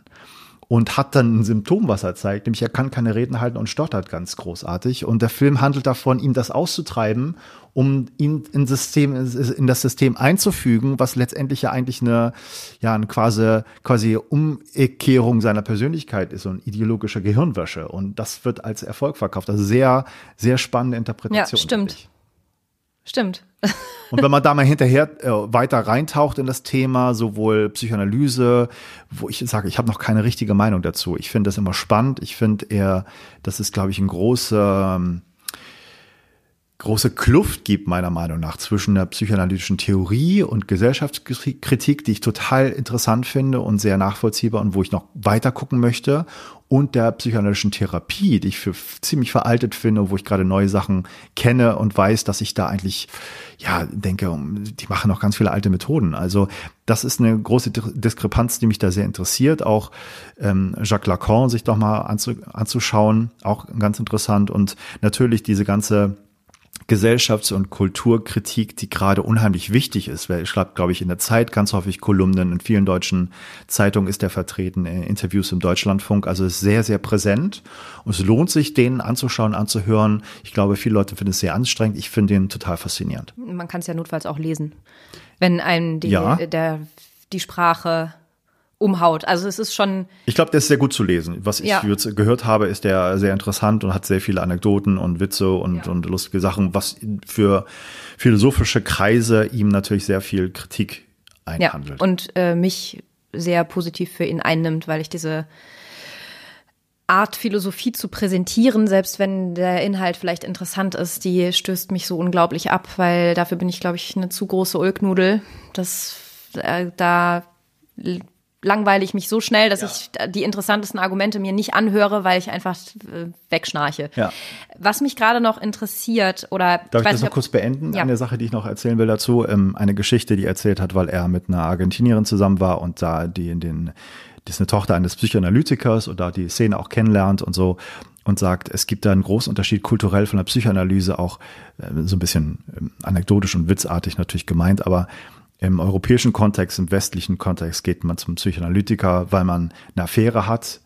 und hat dann ein Symptom, was er zeigt, nämlich er kann keine Reden halten und stottert ganz großartig. Und der Film handelt davon, ihm das auszutreiben, um ihn in, System, in das System einzufügen, was letztendlich ja eigentlich eine, ja, eine quasi, quasi Umkehrung seiner Persönlichkeit ist, so ein ideologischer Gehirnwäsche. Und das wird als Erfolg verkauft. Also sehr, sehr spannende Interpretation. Ja, stimmt. Stimmt. Und wenn man da mal hinterher äh, weiter reintaucht in das Thema, sowohl Psychoanalyse, wo ich sage, ich habe noch keine richtige Meinung dazu. Ich finde das immer spannend. Ich finde eher, das ist, glaube ich, ein großer ähm, große Kluft gibt, meiner Meinung nach, zwischen der psychoanalytischen Theorie und Gesellschaftskritik, die ich total interessant finde und sehr nachvollziehbar und wo ich noch weiter gucken möchte, und der psychoanalytischen Therapie, die ich für ziemlich veraltet finde, wo ich gerade neue Sachen kenne und weiß, dass ich da eigentlich, ja, denke, die machen noch ganz viele alte Methoden. Also das ist eine große Diskrepanz, die mich da sehr interessiert. Auch ähm, Jacques Lacan sich doch mal anzu anzuschauen, auch ganz interessant. Und natürlich diese ganze Gesellschafts- und Kulturkritik, die gerade unheimlich wichtig ist. Er schreibt, glaube ich, in der Zeit ganz häufig Kolumnen. In vielen deutschen Zeitungen ist er vertreten, Interviews im Deutschlandfunk. Also ist sehr, sehr präsent. Und es lohnt sich, den anzuschauen, anzuhören. Ich glaube, viele Leute finden es sehr anstrengend. Ich finde ihn total faszinierend. Man kann es ja notfalls auch lesen. Wenn einem die, ja. der, die Sprache umhaut. Also es ist schon. Ich glaube, der ist sehr gut zu lesen. Was ich ja. gehört habe, ist der sehr interessant und hat sehr viele Anekdoten und Witze und, ja. und lustige Sachen, was für philosophische Kreise ihm natürlich sehr viel Kritik einhandelt. Ja, und äh, mich sehr positiv für ihn einnimmt, weil ich diese Art, Philosophie zu präsentieren, selbst wenn der Inhalt vielleicht interessant ist, die stößt mich so unglaublich ab, weil dafür bin ich, glaube ich, eine zu große Ulknudel. Das, äh, da langweile ich mich so schnell, dass ja. ich die interessantesten Argumente mir nicht anhöre, weil ich einfach äh, wegschnarche. Ja. Was mich gerade noch interessiert oder darf ich, ich das noch kurz beenden? Ja. Eine Sache, die ich noch erzählen will dazu, ähm, eine Geschichte, die er erzählt hat, weil er mit einer Argentinierin zusammen war und da die in den die ist eine Tochter eines Psychoanalytikers und da die Szene auch kennenlernt und so und sagt, es gibt da einen großen Unterschied kulturell von der Psychoanalyse, auch äh, so ein bisschen ähm, anekdotisch und witzartig natürlich gemeint, aber im europäischen Kontext, im westlichen Kontext geht man zum Psychoanalytiker, weil man eine Affäre hat,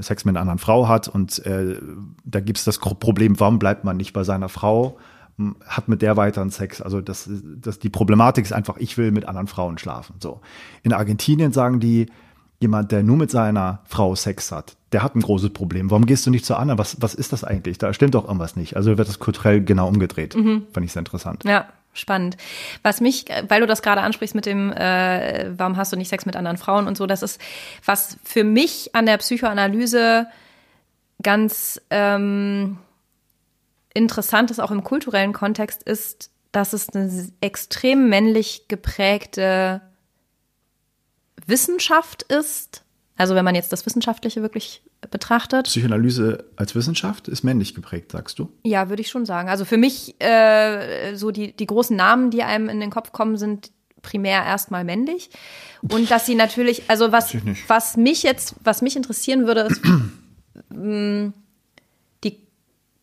Sex mit einer anderen Frau hat und äh, da gibt es das Problem, warum bleibt man nicht bei seiner Frau, hat mit der weiteren Sex. Also das, das, die Problematik ist einfach, ich will mit anderen Frauen schlafen. So. In Argentinien sagen die, jemand, der nur mit seiner Frau Sex hat, der hat ein großes Problem. Warum gehst du nicht zur anderen? Was, was ist das eigentlich? Da stimmt doch irgendwas nicht. Also wird das kulturell genau umgedreht. Mhm. Fand ich sehr interessant. Ja, spannend. Was mich, weil du das gerade ansprichst mit dem, äh, warum hast du nicht Sex mit anderen Frauen und so, das ist, was für mich an der Psychoanalyse ganz ähm, interessant ist, auch im kulturellen Kontext, ist, dass es eine extrem männlich geprägte Wissenschaft ist. Also wenn man jetzt das Wissenschaftliche wirklich betrachtet. Psychoanalyse als Wissenschaft ist männlich geprägt, sagst du? Ja, würde ich schon sagen. Also für mich äh, so die, die großen Namen, die einem in den Kopf kommen, sind primär erstmal männlich. Und dass sie natürlich, also was, was mich jetzt, was mich interessieren würde, ist mm,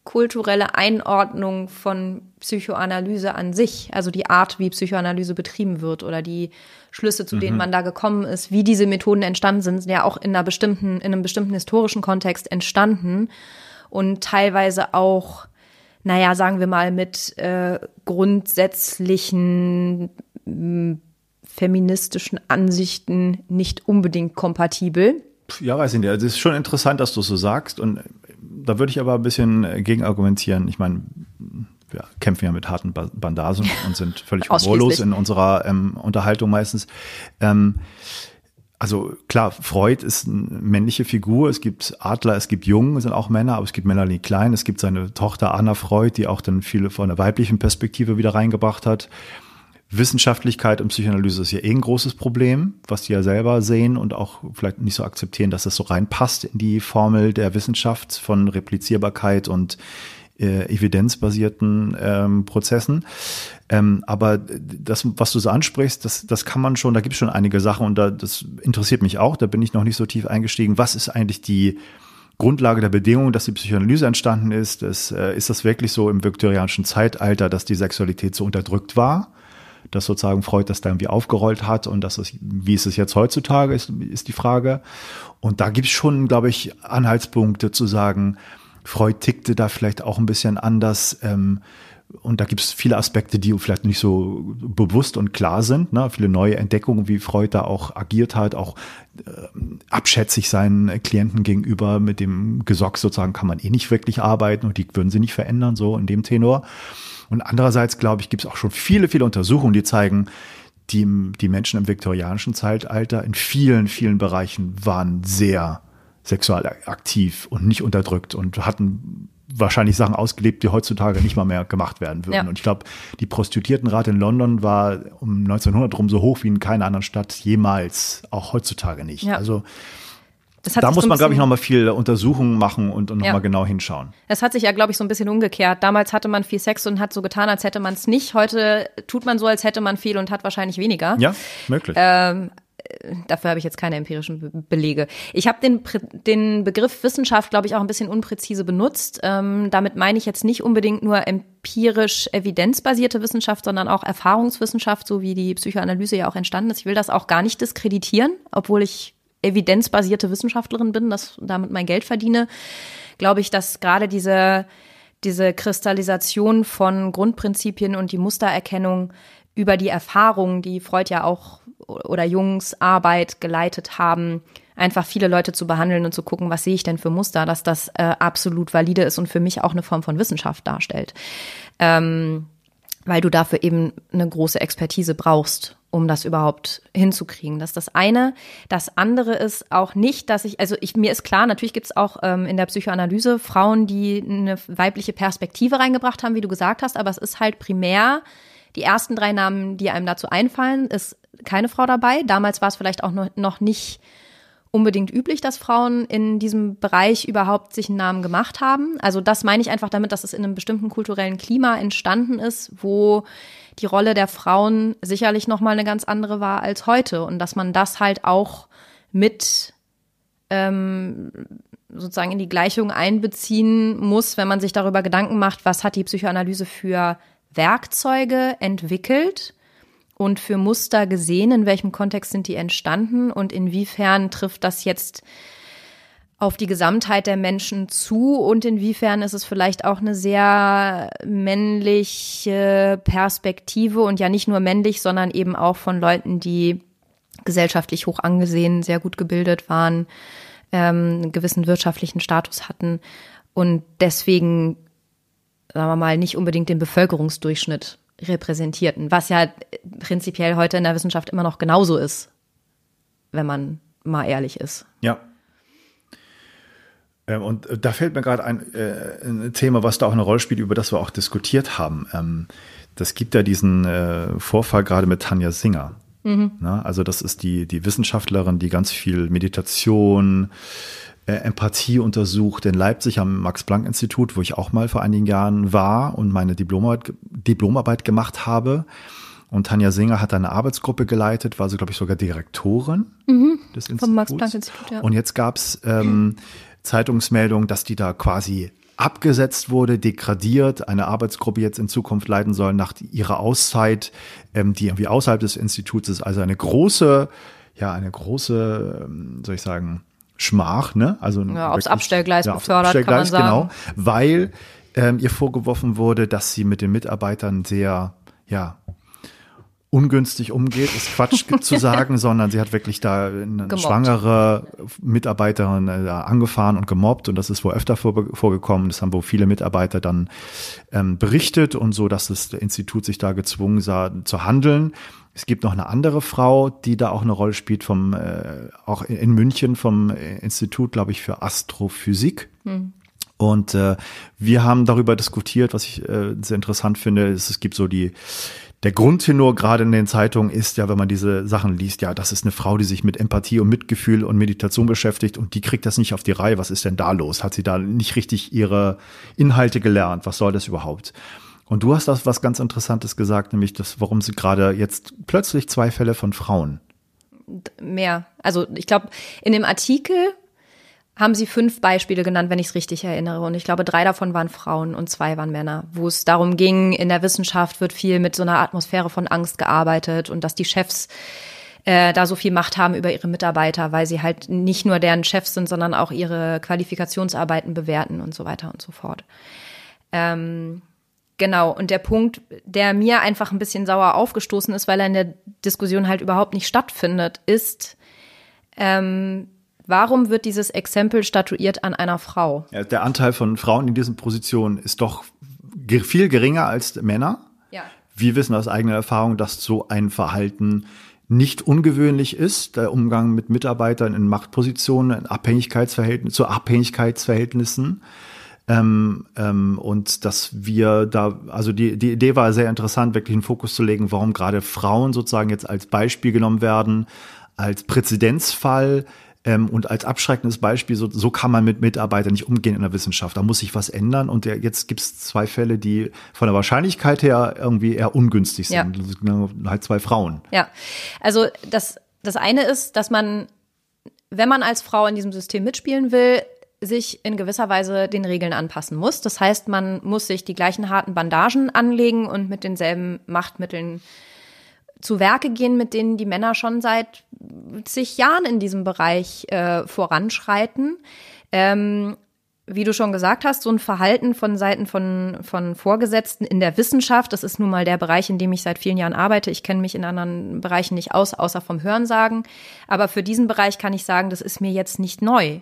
kulturelle Einordnung von Psychoanalyse an sich, also die Art, wie Psychoanalyse betrieben wird oder die Schlüsse, zu denen mhm. man da gekommen ist, wie diese Methoden entstanden sind, sind ja auch in einer bestimmten, in einem bestimmten historischen Kontext entstanden und teilweise auch, naja, sagen wir mal, mit äh, grundsätzlichen äh, feministischen Ansichten nicht unbedingt kompatibel. Ja, weiß ich nicht. Also es ist schon interessant, dass du so sagst. Und da würde ich aber ein bisschen gegen argumentieren. Ich meine, wir kämpfen ja mit harten Bandagen und sind völlig humorlos in unserer ähm, Unterhaltung meistens. Ähm, also klar, Freud ist eine männliche Figur. Es gibt Adler, es gibt Jung, sind auch Männer, aber es gibt Melanie Klein, es gibt seine Tochter Anna Freud, die auch dann viele von der weiblichen Perspektive wieder reingebracht hat. Wissenschaftlichkeit und Psychoanalyse ist ja eh ein großes Problem, was die ja selber sehen und auch vielleicht nicht so akzeptieren, dass das so reinpasst in die Formel der Wissenschaft von Replizierbarkeit und äh, evidenzbasierten ähm, Prozessen. Ähm, aber das, was du so ansprichst, das, das kann man schon, da gibt es schon einige Sachen und da, das interessiert mich auch, da bin ich noch nicht so tief eingestiegen. Was ist eigentlich die Grundlage der Bedingungen, dass die Psychoanalyse entstanden ist? Das, äh, ist das wirklich so im viktorianischen Zeitalter, dass die Sexualität so unterdrückt war? Dass sozusagen Freud das da irgendwie aufgerollt hat und dass es, wie ist es jetzt heutzutage, ist, ist die Frage. Und da gibt es schon, glaube ich, Anhaltspunkte zu sagen, Freud tickte da vielleicht auch ein bisschen anders. Ähm, und da gibt es viele Aspekte, die vielleicht nicht so bewusst und klar sind. Ne? Viele neue Entdeckungen, wie Freud da auch agiert hat, auch äh, abschätzig seinen Klienten gegenüber. Mit dem Gesock sozusagen kann man eh nicht wirklich arbeiten und die würden sie nicht verändern, so in dem Tenor. Und andererseits, glaube ich, gibt es auch schon viele, viele Untersuchungen, die zeigen, die, die Menschen im viktorianischen Zeitalter in vielen, vielen Bereichen waren sehr sexual aktiv und nicht unterdrückt und hatten wahrscheinlich Sachen ausgelebt, die heutzutage nicht mal mehr gemacht werden würden. Ja. Und ich glaube, die Prostituiertenrate in London war um 1900 rum so hoch wie in keiner anderen Stadt jemals, auch heutzutage nicht. Ja. Also da muss so man, glaube ich, nochmal viel Untersuchungen machen und, und nochmal ja. genau hinschauen. Es hat sich ja, glaube ich, so ein bisschen umgekehrt. Damals hatte man viel Sex und hat so getan, als hätte man es nicht. Heute tut man so, als hätte man viel und hat wahrscheinlich weniger. Ja, möglich. Ähm, dafür habe ich jetzt keine empirischen Belege. Ich habe den, den Begriff Wissenschaft, glaube ich, auch ein bisschen unpräzise benutzt. Ähm, damit meine ich jetzt nicht unbedingt nur empirisch evidenzbasierte Wissenschaft, sondern auch Erfahrungswissenschaft, so wie die Psychoanalyse ja auch entstanden ist. Ich will das auch gar nicht diskreditieren, obwohl ich evidenzbasierte Wissenschaftlerin bin, das damit mein Geld verdiene. Glaube ich, dass gerade diese diese Kristallisation von Grundprinzipien und die Mustererkennung über die Erfahrungen, die Freud ja auch oder Jungs Arbeit geleitet haben, einfach viele Leute zu behandeln und zu gucken, was sehe ich denn für Muster, dass das äh, absolut valide ist und für mich auch eine Form von Wissenschaft darstellt. Ähm, weil du dafür eben eine große Expertise brauchst, um das überhaupt hinzukriegen. Das ist das eine. Das andere ist auch nicht, dass ich, also ich, mir ist klar, natürlich gibt es auch ähm, in der Psychoanalyse Frauen, die eine weibliche Perspektive reingebracht haben, wie du gesagt hast, aber es ist halt primär die ersten drei Namen, die einem dazu einfallen, ist keine Frau dabei. Damals war es vielleicht auch noch nicht unbedingt üblich, dass Frauen in diesem Bereich überhaupt sich einen Namen gemacht haben. Also das meine ich einfach damit, dass es in einem bestimmten kulturellen Klima entstanden ist, wo die Rolle der Frauen sicherlich noch mal eine ganz andere war als heute und dass man das halt auch mit ähm, sozusagen in die Gleichung einbeziehen muss, wenn man sich darüber Gedanken macht, was hat die Psychoanalyse für Werkzeuge entwickelt und für Muster gesehen, in welchem Kontext sind die entstanden und inwiefern trifft das jetzt auf die Gesamtheit der Menschen zu und inwiefern ist es vielleicht auch eine sehr männliche Perspektive und ja nicht nur männlich, sondern eben auch von Leuten, die gesellschaftlich hoch angesehen, sehr gut gebildet waren, ähm, einen gewissen wirtschaftlichen Status hatten und deswegen, sagen wir mal, nicht unbedingt den Bevölkerungsdurchschnitt repräsentierten, was ja prinzipiell heute in der Wissenschaft immer noch genauso ist, wenn man mal ehrlich ist. Ja, ähm, und äh, da fällt mir gerade ein, äh, ein, Thema, was da auch eine Rolle spielt, über das wir auch diskutiert haben. Ähm, das gibt ja diesen äh, Vorfall gerade mit Tanja Singer. Mhm. Na, also das ist die, die Wissenschaftlerin, die ganz viel Meditation, äh, Empathie untersucht in Leipzig am Max-Planck-Institut, wo ich auch mal vor einigen Jahren war und meine Diplomarbeit, Diplomarbeit gemacht habe. Und Tanja Singer hat eine Arbeitsgruppe geleitet, war so, glaube ich, sogar Direktorin mhm. des Instituts. Vom Max-Planck-Institut, ja. Und jetzt gab es ähm, Zeitungsmeldung, dass die da quasi abgesetzt wurde, degradiert, eine Arbeitsgruppe jetzt in Zukunft leiten soll nach ihrer Auszeit, ähm, die irgendwie außerhalb des Instituts ist. Also eine große, ja, eine große, ähm, soll ich sagen, Schmach, ne? Also ja, aufs Abstellgleis ja, befördert, Abstellgleis, kann man sagen. Genau, weil ähm, ihr vorgeworfen wurde, dass sie mit den Mitarbeitern sehr, ja, ungünstig umgeht, ist Quatsch zu sagen, sondern sie hat wirklich da eine gemobbt. schwangere Mitarbeiterin äh, angefahren und gemobbt und das ist wohl öfter vor, vorgekommen. Das haben wohl viele Mitarbeiter dann ähm, berichtet und so, dass das Institut sich da gezwungen sah zu handeln. Es gibt noch eine andere Frau, die da auch eine Rolle spielt, vom äh, auch in München vom Institut, glaube ich, für Astrophysik. Hm. Und äh, wir haben darüber diskutiert, was ich äh, sehr interessant finde, ist, es gibt so die der Grundtenor gerade in den Zeitungen ist ja, wenn man diese Sachen liest, ja, das ist eine Frau, die sich mit Empathie und Mitgefühl und Meditation beschäftigt und die kriegt das nicht auf die Reihe. Was ist denn da los? Hat sie da nicht richtig ihre Inhalte gelernt? Was soll das überhaupt? Und du hast das was ganz Interessantes gesagt, nämlich das, warum sie gerade jetzt plötzlich zwei Fälle von Frauen. Mehr. Also ich glaube, in dem Artikel haben sie fünf Beispiele genannt, wenn ich es richtig erinnere. Und ich glaube, drei davon waren Frauen und zwei waren Männer, wo es darum ging, in der Wissenschaft wird viel mit so einer Atmosphäre von Angst gearbeitet und dass die Chefs äh, da so viel Macht haben über ihre Mitarbeiter, weil sie halt nicht nur deren Chefs sind, sondern auch ihre Qualifikationsarbeiten bewerten und so weiter und so fort. Ähm, genau, und der Punkt, der mir einfach ein bisschen sauer aufgestoßen ist, weil er in der Diskussion halt überhaupt nicht stattfindet, ist, ähm, Warum wird dieses Exempel statuiert an einer Frau? Ja, der Anteil von Frauen in diesen Positionen ist doch viel geringer als Männer. Ja. Wir wissen aus eigener Erfahrung, dass so ein Verhalten nicht ungewöhnlich ist, der Umgang mit Mitarbeitern in Machtpositionen, in Abhängigkeitsverhältnissen, zu Abhängigkeitsverhältnissen. Ähm, ähm, und dass wir da, also die, die Idee war sehr interessant, wirklich einen Fokus zu legen, warum gerade Frauen sozusagen jetzt als Beispiel genommen werden, als Präzedenzfall, ähm, und als abschreckendes Beispiel, so, so kann man mit Mitarbeitern nicht umgehen in der Wissenschaft. Da muss sich was ändern. Und der, jetzt gibt es zwei Fälle, die von der Wahrscheinlichkeit her irgendwie eher ungünstig sind. Ja. Halt zwei Frauen. Ja, also das, das eine ist, dass man, wenn man als Frau in diesem System mitspielen will, sich in gewisser Weise den Regeln anpassen muss. Das heißt, man muss sich die gleichen harten Bandagen anlegen und mit denselben Machtmitteln zu Werke gehen, mit denen die Männer schon seit zig Jahren in diesem Bereich äh, voranschreiten. Ähm, wie du schon gesagt hast, so ein Verhalten von Seiten von, von Vorgesetzten in der Wissenschaft, das ist nun mal der Bereich, in dem ich seit vielen Jahren arbeite. Ich kenne mich in anderen Bereichen nicht aus, außer vom Hörensagen. Aber für diesen Bereich kann ich sagen, das ist mir jetzt nicht neu.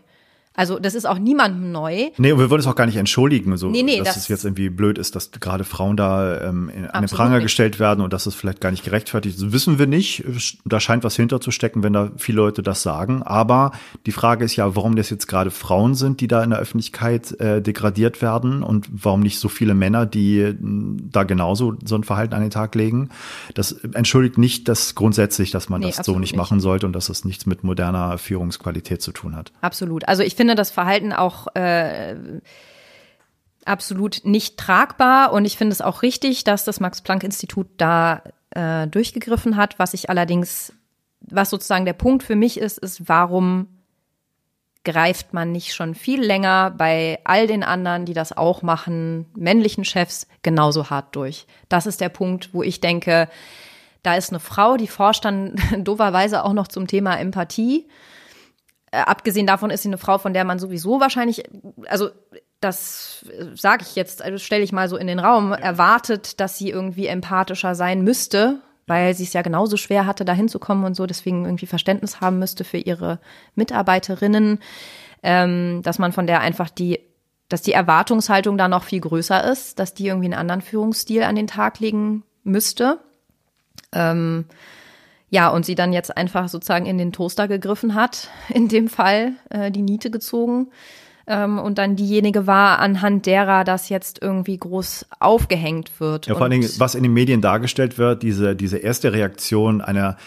Also das ist auch niemandem neu. Nee, und wir wollen es auch gar nicht entschuldigen, so, Nee, nee, dass das- es jetzt irgendwie blöd ist, dass gerade Frauen da ähm, in, an den Pranger nicht. gestellt werden und dass es vielleicht gar nicht gerechtfertigt ist. Wissen wir nicht. Da scheint was hinterzustecken, wenn da viele Leute das sagen. Aber die Frage ist ja, warum das jetzt gerade Frauen sind, die da in der Öffentlichkeit äh, degradiert werden und warum nicht so viele Männer, die mh, da genauso so ein Verhalten an den Tag legen. Das entschuldigt nicht das grundsätzlich, dass man Nee, das so nicht nicht. machen sollte und dass es nichts mit moderner Führungsqualität zu tun hat. Absolut. Also ich finde das Verhalten auch äh, absolut nicht tragbar und ich finde es auch richtig, dass das Max-Planck-Institut da äh, durchgegriffen hat. Was ich allerdings, was sozusagen der Punkt für mich ist, ist, warum greift man nicht schon viel länger bei all den anderen, die das auch machen, männlichen Chefs, genauso hart durch. Das ist der Punkt, wo ich denke, da ist eine Frau, die forscht dann dooferweise auch noch zum Thema Empathie. Äh, abgesehen davon ist sie eine Frau, von der man sowieso wahrscheinlich, also das sage ich jetzt, also stelle ich mal so in den Raum, erwartet, dass sie irgendwie empathischer sein müsste, weil sie es ja genauso schwer hatte, da hinzukommen und so, deswegen irgendwie Verständnis haben müsste für ihre Mitarbeiterinnen, ähm, dass man von der einfach die, dass die Erwartungshaltung da noch viel größer ist, dass die irgendwie einen anderen Führungsstil an den Tag legen müsste. Ähm, ja, und sie dann jetzt einfach sozusagen in den Toaster gegriffen hat, in dem Fall äh, die Niete gezogen ähm, und dann diejenige war, anhand derer das jetzt irgendwie groß aufgehängt wird. Ja, vor allen Dingen, was in den Medien dargestellt wird, diese, diese erste Reaktion einer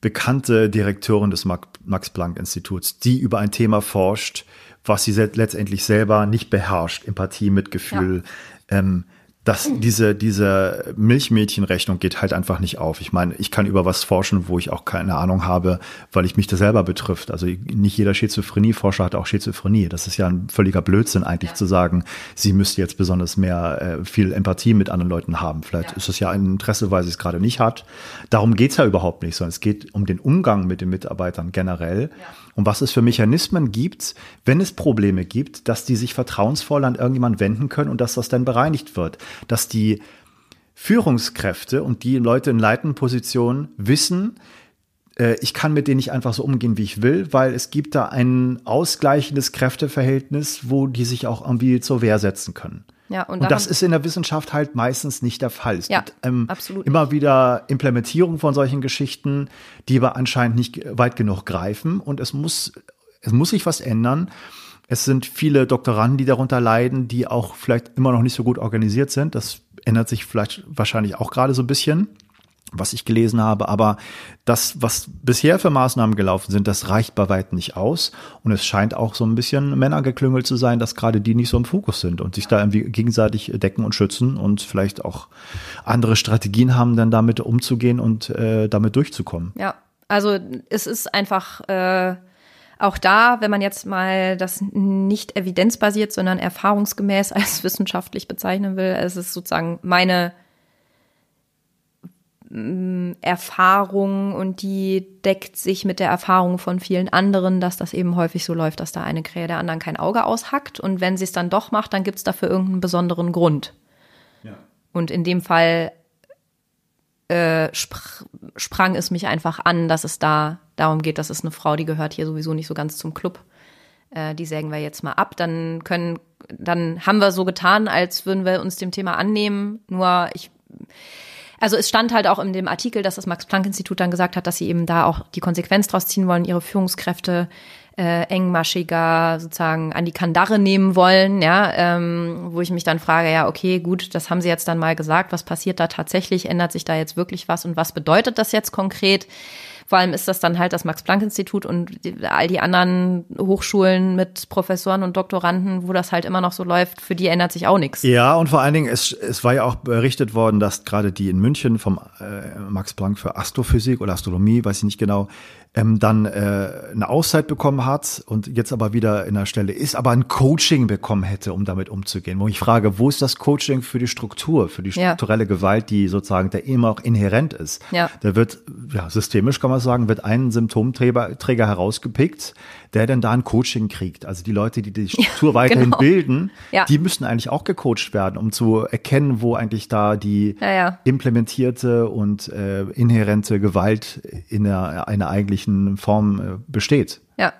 bekannte Direktorin des Max- Max-Planck-Instituts, die über ein Thema forscht, was sie letztendlich selber nicht beherrscht, Empathie, Mitgefühl, ähm, dass diese, diese Milchmädchenrechnung geht halt einfach nicht auf. Ich meine, ich kann über was forschen, wo ich auch keine Ahnung habe, weil ich mich das selber betrifft. Also nicht jeder Schizophrenie-Forscher hat auch Schizophrenie. Das ist ja ein völliger Blödsinn eigentlich zu sagen, sie müsste jetzt besonders mehr äh, viel Empathie mit anderen Leuten haben. Vielleicht ist es ja ein Interesse, weil sie es gerade nicht hat. Darum geht's ja überhaupt nicht, sondern es geht um den Umgang mit den Mitarbeitern generell. Und was es für Mechanismen gibt, wenn es Probleme gibt, dass die sich vertrauensvoll an irgendjemanden wenden können und dass das dann bereinigt wird. Dass die Führungskräfte und die Leute in leitenden Positionen wissen, äh, ich kann mit denen nicht einfach so umgehen, wie ich will, weil es gibt da ein ausgleichendes Kräfteverhältnis, wo die sich auch irgendwie zur Wehr setzen können. Ja, und Und, das ist in der Wissenschaft halt meistens nicht der Fall. Es Ja, gibt ähm, absolut immer wieder Implementierung von solchen Geschichten, die aber anscheinend nicht weit genug greifen. Und es muss, es muss sich was ändern. Es sind viele Doktoranden, die darunter leiden, die auch vielleicht immer noch nicht so gut organisiert sind. Das ändert sich vielleicht wahrscheinlich auch gerade so ein bisschen was ich gelesen habe, aber das, was bisher für Maßnahmen gelaufen sind, das reicht bei weitem nicht aus. Und es scheint auch so ein bisschen Männergeklüngel zu sein, dass gerade die nicht so im Fokus sind und sich da irgendwie gegenseitig decken und schützen und vielleicht auch andere Strategien haben, dann damit umzugehen und äh, damit durchzukommen. Ja, also es ist einfach äh, auch da, wenn man jetzt mal das nicht evidenzbasiert, sondern erfahrungsgemäß als wissenschaftlich bezeichnen will, es ist sozusagen meine Erfahrung und die deckt sich mit der Erfahrung von vielen anderen, dass das eben häufig so läuft, dass da eine Krähe der anderen kein Auge aushackt und wenn sie es dann doch macht, dann gibt es dafür irgendeinen besonderen Grund. Und in dem Fall äh, spr sprang es mich einfach an, dass es da darum geht, dass es eine Frau, die gehört hier sowieso nicht so ganz zum Club. Äh, die sägen wir jetzt mal ab. Dann können, dann haben wir so getan, als würden wir uns dem Thema annehmen. Nur ich, also es stand halt auch in dem Artikel, dass das Max-Planck-Institut dann gesagt hat, dass sie eben da auch die Konsequenz draus ziehen wollen, ihre Führungskräfte äh, engmaschiger sozusagen an die Kandare nehmen wollen, ja, ähm, wo ich mich dann frage, ja, okay, gut, das haben sie jetzt dann mal gesagt, was passiert da tatsächlich, ändert sich da jetzt wirklich was und was bedeutet das jetzt konkret? Vor allem ist das dann halt das Max-Planck-Institut und all die anderen Hochschulen mit Professoren und Doktoranden, wo das halt immer noch so läuft, für die ändert sich auch nichts. Ja, und vor allen Dingen, es, es war ja auch berichtet worden, dass gerade die in München vom äh, Max Planck für Astrophysik oder Astronomie, weiß ich nicht genau, ähm, dann äh, eine Auszeit bekommen hat und jetzt aber wieder in der Stelle ist, aber ein Coaching bekommen hätte, um damit umzugehen. Wo ich frage, wo ist das Coaching für die Struktur, für die Ja. strukturelle Gewalt, die sozusagen der immer auch inhärent ist? Ja. Da wird, ja, systemisch kann man sagen, wird ein Symptomträger Träger herausgepickt, der dann da ein Coaching kriegt. Also die Leute, die die Struktur weiterhin genau. bilden, Ja. die müssen eigentlich auch gecoacht werden, um zu erkennen, wo eigentlich da die Ja, ja. implementierte und äh, inhärente Gewalt in der, einer eigentlichen Form äh, besteht. Ja,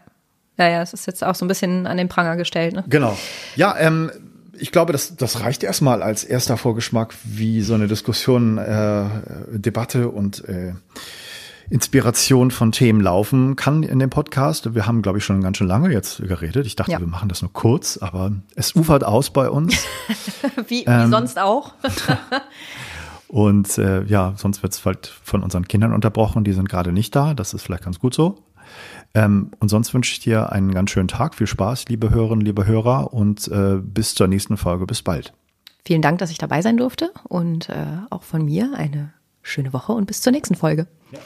Ja, ja, es ist jetzt auch so ein bisschen an den Pranger gestellt. Ne? Genau. Ja, ähm, ich glaube, das, das reicht erstmal als erster Vorgeschmack, wie so eine Diskussion, äh, Debatte und äh, Inspiration von Themen laufen kann in dem Podcast. Wir haben, glaube ich, schon ganz schön lange jetzt geredet. Ich dachte, ja. wir machen das nur kurz, aber es ufert aus bei uns. wie, wie ähm, sonst auch. und äh, ja, sonst wird es halt von unseren Kindern unterbrochen. Die sind gerade nicht da. Das ist vielleicht ganz gut so. Ähm, und sonst wünsche ich dir einen ganz schönen Tag. Viel Spaß, liebe Hörerinnen, liebe Hörer. Und äh, bis zur nächsten Folge. Bis bald. Vielen Dank, dass ich dabei sein durfte. Und äh, auch von mir eine schöne Woche und bis zur nächsten Folge. Ja.